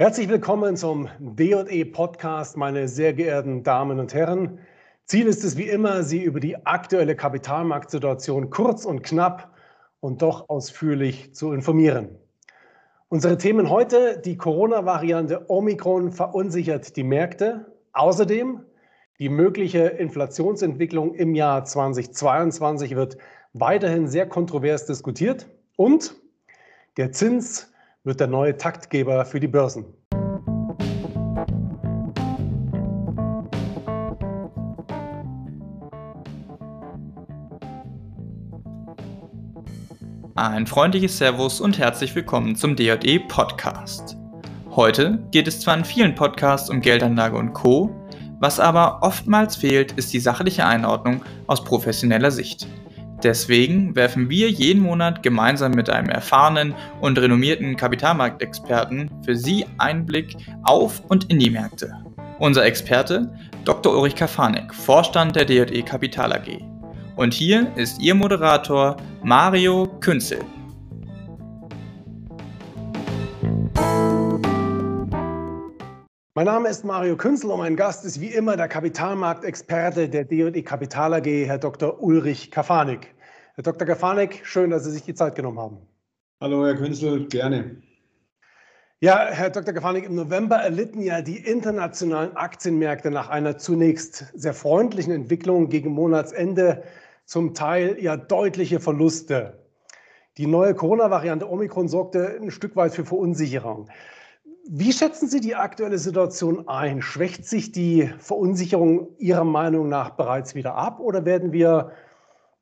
Herzlich willkommen zum DE Podcast, meine sehr geehrten Damen und Herren. Ziel ist es wie immer, Sie über die aktuelle Kapitalmarktsituation kurz und knapp und doch ausführlich zu informieren. Unsere Themen heute, die Corona-Variante Omikron verunsichert die Märkte. Außerdem die mögliche Inflationsentwicklung im Jahr 2022 wird weiterhin sehr kontrovers diskutiert und der Zins wird der neue Taktgeber für die Börsen. Ein freundliches Servus und herzlich willkommen zum DJE Podcast. Heute geht es zwar in vielen Podcasts um Geldanlage und Co., was aber oftmals fehlt, ist die sachliche Einordnung aus professioneller Sicht. Deswegen werfen wir jeden Monat gemeinsam mit einem erfahrenen und renommierten Kapitalmarktexperten für Sie einen Blick auf und in die Märkte. Unser Experte Dr. Ulrich Kafanek, Vorstand der DJE Kapital AG. Und hier ist Ihr Moderator Mario Künzel. Mein Name ist Mario Künzel und mein Gast ist wie immer der Kapitalmarktexperte der DE Kapital AG, Herr Dr. Ulrich Kafanik. Herr Dr. Kafanik, schön, dass Sie sich die Zeit genommen haben. Hallo, Herr Künzel, gerne. Ja, Herr Dr. Kafanik, im November erlitten ja die internationalen Aktienmärkte nach einer zunächst sehr freundlichen Entwicklung gegen Monatsende zum Teil ja deutliche Verluste. Die neue Corona-Variante Omikron sorgte ein Stück weit für Verunsicherung. Wie schätzen Sie die aktuelle Situation ein? Schwächt sich die Verunsicherung Ihrer Meinung nach bereits wieder ab oder werden wir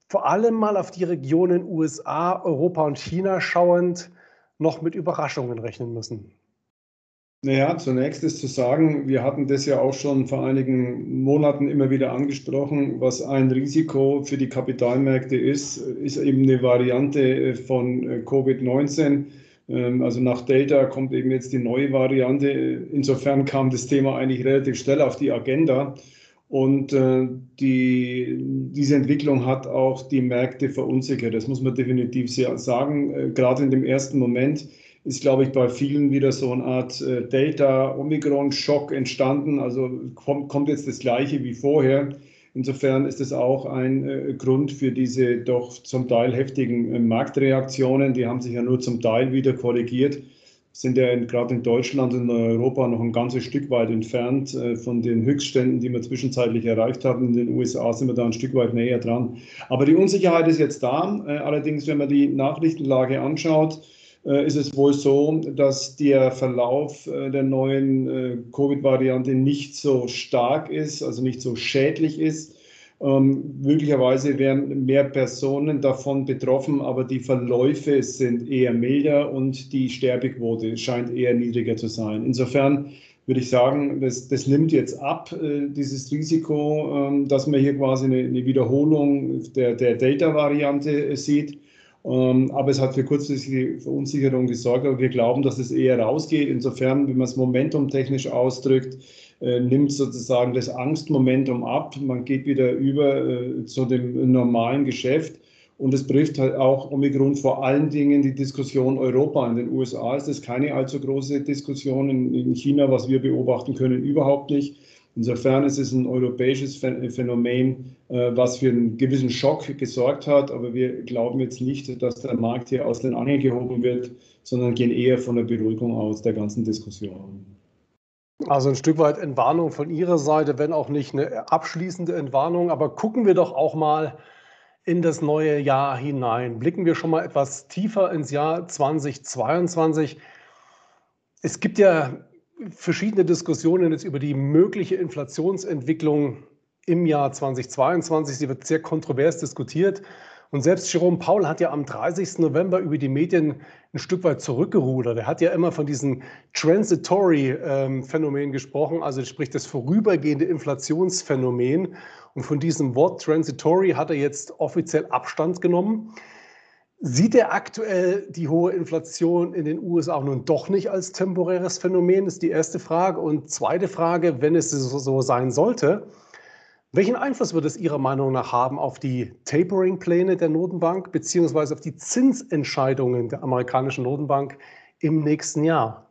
vor allem mal auf die Regionen USA, Europa und China schauend noch mit Überraschungen rechnen müssen? Naja, zunächst ist zu sagen, wir hatten das ja auch schon vor einigen Monaten immer wieder angesprochen, was ein Risiko für die Kapitalmärkte ist, ist eben eine Variante von Covid-19 ähm, also nach Delta kommt eben jetzt die neue Variante. Insofern kam das Thema eigentlich relativ schnell auf die Agenda. Und äh, die, diese Entwicklung hat auch die Märkte verunsichert. Das muss man definitiv sagen. Äh, gerade in dem ersten Moment ist, glaube ich, bei vielen wieder so eine Art äh, Delta-Omikron-Schock entstanden. Also kommt, kommt jetzt das Gleiche wie vorher. Insofern ist es auch ein äh, Grund für diese doch zum Teil heftigen äh, Marktreaktionen. Die haben sich ja nur zum Teil wieder korrigiert, sind ja gerade in Deutschland und in Europa noch ein ganzes Stück weit entfernt äh, von den Höchstständen, die wir zwischenzeitlich erreicht haben. In den USA sind wir da ein Stück weit näher dran. Aber die Unsicherheit ist jetzt da. Äh, allerdings, wenn man die Nachrichtenlage anschaut, ist es wohl so, dass der Verlauf äh, der neuen äh, Covid-Variante nicht so stark ist, also nicht so schädlich ist. Ähm, möglicherweise wären mehr Personen davon betroffen, aber die Verläufe sind eher milder und die Sterbequote scheint eher niedriger zu sein. Insofern würde ich sagen, das, das nimmt jetzt ab, äh, dieses Risiko, ähm, dass man hier quasi eine, eine Wiederholung der, der Delta-Variante sieht. Ähm, aber es hat für kurzfristige Verunsicherung gesorgt. Aber wir glauben, dass es eher rausgeht. Insofern, wenn man es momentumtechnisch ausdrückt, äh, nimmt sozusagen das Angstmomentum ab. Man geht wieder über äh, zu dem normalen Geschäft. Und es betrifft halt auch Omikron vor allen Dingen die Diskussion Europa. In den USA ist es keine allzu große Diskussion. In China, was wir beobachten können, überhaupt nicht. Insofern ist es ein europäisches Phänomen, äh, was für einen gewissen Schock gesorgt hat. Aber wir glauben jetzt nicht, dass der Markt hier aus den Angeln gehoben wird, sondern gehen eher von der Beruhigung aus der ganzen Diskussion. Also ein Stück weit Entwarnung von Ihrer Seite, wenn auch nicht eine abschließende Entwarnung. Aber gucken wir doch auch mal in das neue Jahr hinein. Blicken wir schon mal etwas tiefer ins Jahr 2022. Es gibt ja verschiedene Diskussionen jetzt über die mögliche Inflationsentwicklung im Jahr 2022. Sie wird sehr kontrovers diskutiert. Und selbst Jerome Paul hat ja am 30. November über die Medien ein Stück weit zurückgerudert. Er hat ja immer von diesem Transitory-Phänomen ähm, gesprochen, also sprich das vorübergehende Inflationsphänomen. Und von diesem Wort Transitory hat er jetzt offiziell Abstand genommen. Sieht er aktuell die hohe Inflation in den USA nun doch nicht als temporäres Phänomen, ist die erste Frage. Und zweite Frage, wenn es so sein sollte, welchen Einfluss wird es Ihrer Meinung nach haben auf die Tapering-Pläne der Notenbank beziehungsweise auf die Zinsentscheidungen der amerikanischen Notenbank im nächsten Jahr?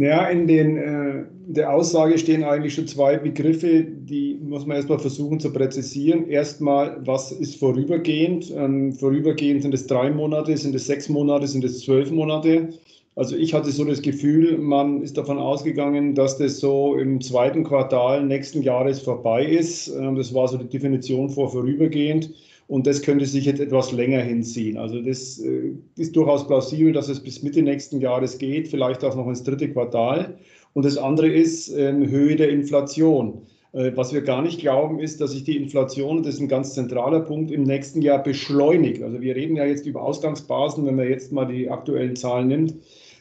Ja, in den, äh, der Aussage stehen eigentlich schon zwei Begriffe, die muss man erstmal versuchen zu präzisieren. Erstmal, was ist vorübergehend? Ähm, vorübergehend sind es drei Monate, sind es sechs Monate, sind es zwölf Monate? Also ich hatte so das Gefühl, man ist davon ausgegangen, dass das so im zweiten Quartal nächsten Jahres vorbei ist. Ähm, das war so die Definition vor vorübergehend. Und das könnte sich jetzt etwas länger hinziehen. Also das äh, ist durchaus plausibel, dass es bis Mitte nächsten Jahres geht, vielleicht auch noch ins dritte Quartal. Und das andere ist ähm, Höhe der Inflation. Äh, was wir gar nicht glauben, ist, dass sich die Inflation, das ist ein ganz zentraler Punkt, im nächsten Jahr beschleunigt. Also wir reden ja jetzt über Ausgangsbasen, wenn man jetzt mal die aktuellen Zahlen nimmt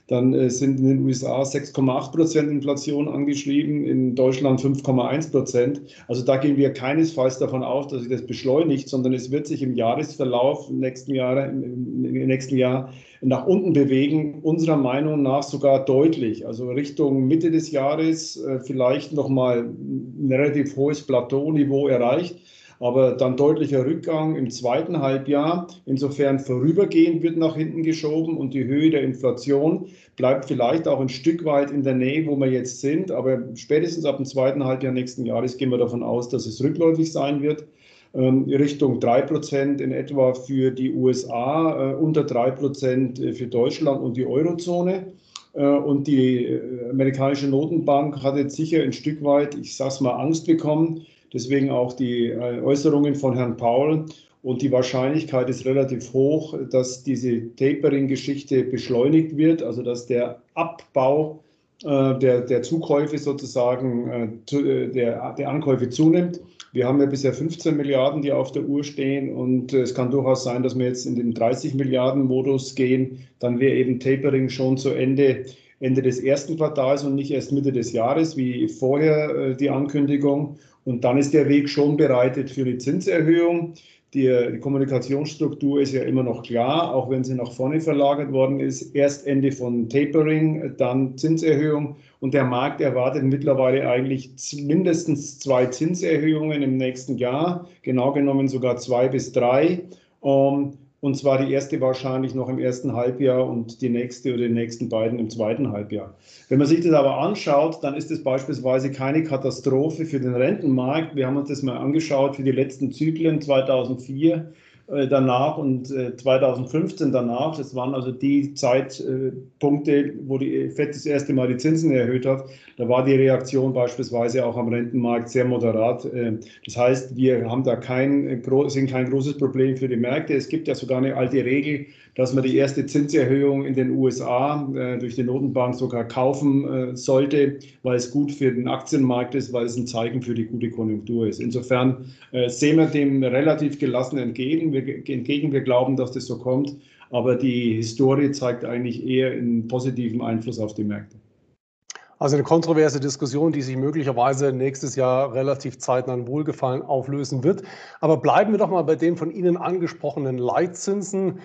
dann äh, sind in den USA 6,8 Prozent Inflation angeschrieben, in Deutschland 5,1 Prozent. Also da gehen wir keinesfalls davon aus, dass sich das beschleunigt, sondern es wird sich im Jahresverlauf im nächsten Jahr, im nächsten Jahr nach unten bewegen, unserer Meinung nach sogar deutlich. Also Richtung Mitte des Jahres äh, vielleicht nochmal ein relativ hohes Plateauniveau erreicht aber dann deutlicher Rückgang im zweiten Halbjahr. Insofern vorübergehend wird nach hinten geschoben und die Höhe der Inflation bleibt vielleicht auch ein Stück weit in der Nähe, wo wir jetzt sind. Aber spätestens ab dem zweiten Halbjahr nächsten Jahres gehen wir davon aus, dass es rückläufig sein wird. Ähm, Richtung 3% in etwa für die USA, äh, unter 3% für Deutschland und die Eurozone. Äh, und die äh, amerikanische Notenbank hat jetzt sicher ein Stück weit, ich sag's mal, Angst bekommen, Deswegen auch die äh, Äußerungen von Herrn Paul. Und die Wahrscheinlichkeit ist relativ hoch, dass diese Tapering-Geschichte beschleunigt wird, also dass der Abbau äh, der, der Zukäufe sozusagen, äh, zu, äh, der, der Ankäufe zunimmt. Wir haben ja bisher 15 Milliarden, die auf der Uhr stehen und äh, es kann durchaus sein, dass wir jetzt in den 30 Milliarden Modus gehen. Dann wäre eben Tapering schon zu Ende, Ende des ersten Quartals und nicht erst Mitte des Jahres, wie vorher äh, die Ankündigung. Und dann ist der Weg schon bereitet für die Zinserhöhung. Die, die, Kommunikationsstruktur ist ja immer noch klar, auch wenn sie nach vorne verlagert worden ist. Erst Ende von Tapering, dann Zinserhöhung. Und der Markt erwartet mittlerweile eigentlich mindestens zwei Zinserhöhungen im nächsten Jahr, genau genommen sogar zwei bis drei. Um, ähm, und zwar die erste wahrscheinlich noch im ersten Halbjahr und die nächste oder die nächsten beiden im zweiten Halbjahr. Wenn man sich das aber anschaut, dann ist es beispielsweise keine Katastrophe für den Rentenmarkt. Wir haben uns das mal angeschaut für die letzten Zyklen 2004 äh, danach und 2015 äh, danach. Das waren also die Zeitpunkte, wo die FED das erste Mal die Zinsen erhöht hat. Da war die Reaktion beispielsweise auch am Rentenmarkt sehr moderat. Äh, das heißt, wir haben da kein, sind kein großes Problem für die Märkte. Es gibt ja sogar eine alte Regel, dass man die erste Zinserhöhung in den USA durch die Notenbank sogar kaufen sollte, weil es gut für den Aktienmarkt ist, weil es ein Zeichen für die gute Konjunktur ist. Insofern sehen wir dem relativ gelassen entgegen wir, entgegen. Wir glauben, dass das so kommt. Aber die Historie zeigt eigentlich eher einen positiven Einfluss auf die Märkte. Also eine kontroverse Diskussion, die sich möglicherweise nächstes Jahr relativ zeitnah in Wohlgefallen auflösen wird. Aber bleiben wir doch mal bei den von Ihnen angesprochenen Leitzinsen.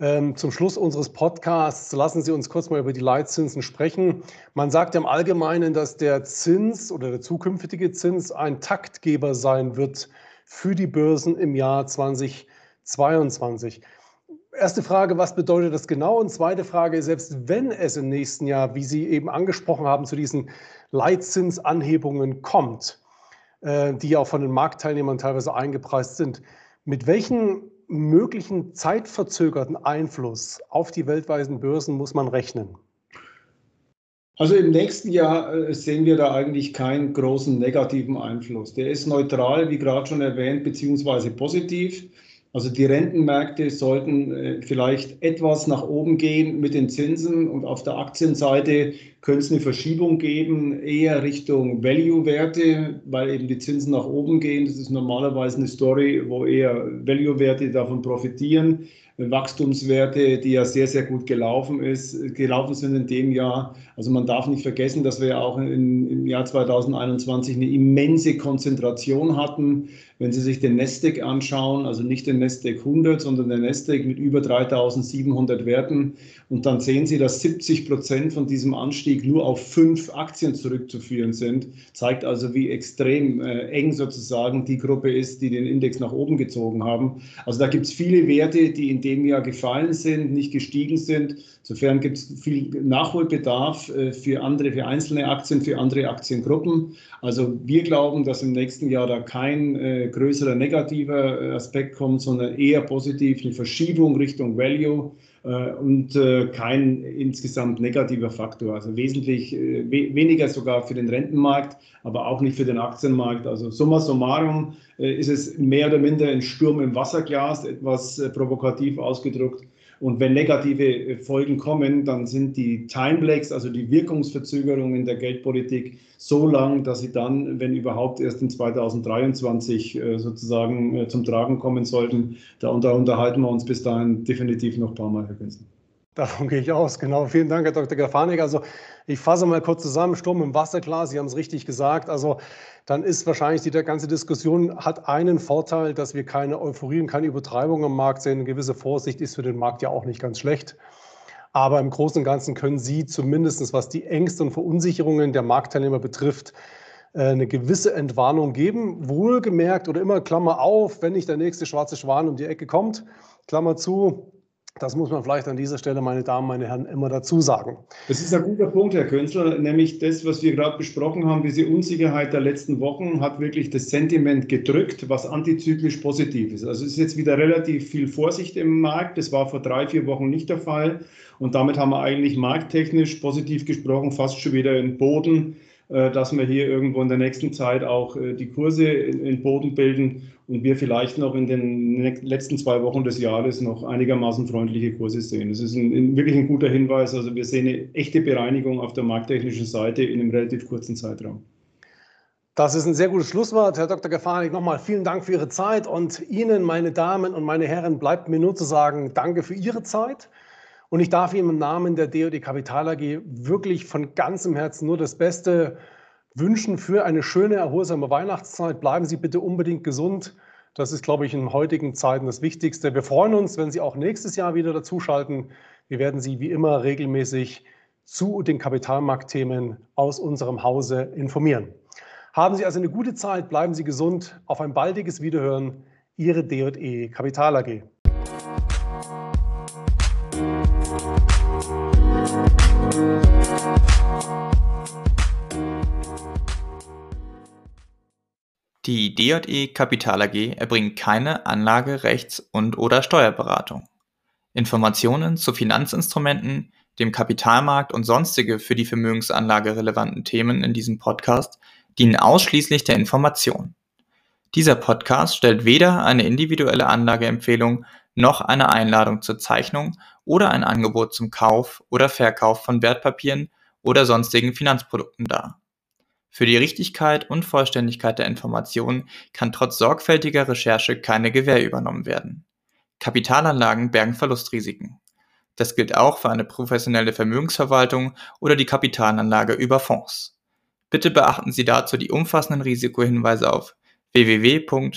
Ähm, zum Schluss unseres Podcasts lassen Sie uns kurz mal über die Leitzinsen sprechen. Man sagt im Allgemeinen, dass der Zins oder der zukünftige Zins ein Taktgeber sein wird für die Börsen im Jahr 2020. 22. Erste Frage, was bedeutet das genau? Und zweite Frage, selbst wenn es im nächsten Jahr, wie Sie eben angesprochen haben, zu diesen Leitzinsanhebungen kommt, äh, die auch von den Marktteilnehmern teilweise eingepreist sind, mit welchem möglichen zeitverzögerten Einfluss auf die weltweiten Börsen muss man rechnen? Also im nächsten Jahr äh, sehen wir da eigentlich keinen großen negativen Einfluss. Der ist neutral, wie gerade schon erwähnt, beziehungsweise positiv. Also die Rentenmärkte sollten äh, vielleicht etwas nach oben gehen mit den Zinsen und auf der Aktienseite könnte es eine Verschiebung geben, eher Richtung Value-Werte, weil eben die Zinsen nach oben gehen. Das ist normalerweise eine Story, wo eher Value-Werte davon profitieren. Wachstumswerte, die ja sehr, sehr gut gelaufen, ist, gelaufen sind in dem Jahr. Also man darf nicht vergessen, dass wir ja auch in, im Jahr 2021 eine immense Konzentration hatten. Wenn Sie sich den Nasdaq anschauen, also nicht den Nasdaq 100, sondern den Nasdaq mit über 3700 Werten, und dann sehen Sie, dass 70 Prozent von diesem Anstieg nur auf fünf Aktien zurückzuführen sind, zeigt also, wie extrem äh, eng sozusagen die Gruppe ist, die den Index nach oben gezogen haben. Also da gibt es viele Werte, die in dem Jahr gefallen sind, nicht gestiegen sind. Insofern gibt es viel Nachholbedarf äh, für andere, für einzelne Aktien, für andere Aktiengruppen. Also wir glauben, dass im nächsten Jahr da kein äh, größerer negativer äh, Aspekt kommt, sondern eher positiv eine Verschiebung Richtung Value äh, und äh, kein insgesamt negativer Faktor. Also wesentlich weniger sogar für den Rentenmarkt, aber auch nicht für den Aktienmarkt. Also summa summarum ist es mehr oder minder ein Sturm im Wasserglas, etwas provokativ ausgedrückt. Und wenn negative Folgen kommen, dann sind die Timelags, also die Wirkungsverzögerungen der Geldpolitik, so lang, dass sie dann, wenn überhaupt, erst in 2023 äh, sozusagen äh, zum Tragen kommen sollten. Da, unterhalten wir uns bis dahin definitiv noch ein paar Mal, Herr Günsel. Davon gehe ich aus, genau. Vielen Dank, Herr Dr. Gafanik. Also ich fasse mal kurz zusammen, Sturm im Wasserglas, Sie haben es richtig gesagt. Also dann ist wahrscheinlich die ganze Diskussion hat einen Vorteil, dass wir keine Euphorie und keine Übertreibung am Markt sehen. Eine gewisse Vorsicht ist für den Markt ja auch nicht ganz schlecht. Aber im Großen und Ganzen können Sie zumindest, was die Ängste und Verunsicherungen der Marktteilnehmer betrifft, äh, eine gewisse Entwarnung geben. Wohlgemerkt oder immer Klammer auf, wenn nicht der nächste schwarze Schwan um die Ecke kommt, Klammer zu, das muss man vielleicht an dieser Stelle, meine Damen, meine Herren, immer dazu sagen. Das ist ein guter Punkt, Herr Künstler, nämlich das, was wir gerade besprochen haben, diese Unsicherheit der letzten Wochen hat wirklich das Sentiment gedrückt, was antizyklisch positiv ist. Also es ist jetzt wieder relativ viel Vorsicht im Markt. Das war vor drei, vier Wochen nicht der Fall. Und damit haben wir eigentlich markttechnisch positiv gesprochen fast schon wieder einen Boden dass wir hier irgendwo in der nächsten Zeit auch äh, die Kurse in Boden bilden und wir vielleicht noch in den letzten zwei Wochen des Jahres noch einigermaßen freundliche Kurse sehen. Das ist ein, wirklich ein guter Hinweis. Also wir sehen eine echte Bereinigung auf der markttechnischen Seite in einem relativ kurzen Zeitraum. Das ist ein sehr gutes Schlusswort. Herr Dr. Gefanik, nochmal vielen Dank für Ihre Zeit und Ihnen, meine Damen und meine Herren, bleibt mir nur zu sagen, danke für Ihre Zeit. Und ich darf Ihnen im Namen der DOD Kapital AG wirklich von ganzem Herzen nur das Beste wünschen für eine schöne, erholsame Weihnachtszeit. Bleiben Sie bitte unbedingt gesund. Das ist, glaube ich, in heutigen Zeiten das Wichtigste. Wir freuen uns, wenn Sie auch nächstes Jahr wieder dazuschalten. Wir werden Sie wie immer regelmäßig zu den Kapitalmarktthemen aus unserem Hause informieren. Haben Sie also eine gute Zeit, bleiben Sie gesund. Auf ein baldiges Wiederhören. Ihre DE Kapital AG. Die DJE Kapital AG erbringt keine Anlage-, Rechts- und/oder Steuerberatung. Informationen zu Finanzinstrumenten, dem Kapitalmarkt und sonstige für die Vermögensanlage relevanten Themen in diesem Podcast dienen ausschließlich der Information. Dieser Podcast stellt weder eine individuelle Anlageempfehlung noch eine Einladung zur Zeichnung oder ein Angebot zum Kauf oder Verkauf von Wertpapieren oder sonstigen Finanzprodukten dar. Für die Richtigkeit und Vollständigkeit der Informationen kann trotz sorgfältiger Recherche keine Gewähr übernommen werden. Kapitalanlagen bergen Verlustrisiken. Das gilt auch für eine professionelle Vermögensverwaltung oder die Kapitalanlage über Fonds. Bitte beachten Sie dazu die umfassenden Risikohinweise auf www.dje.de.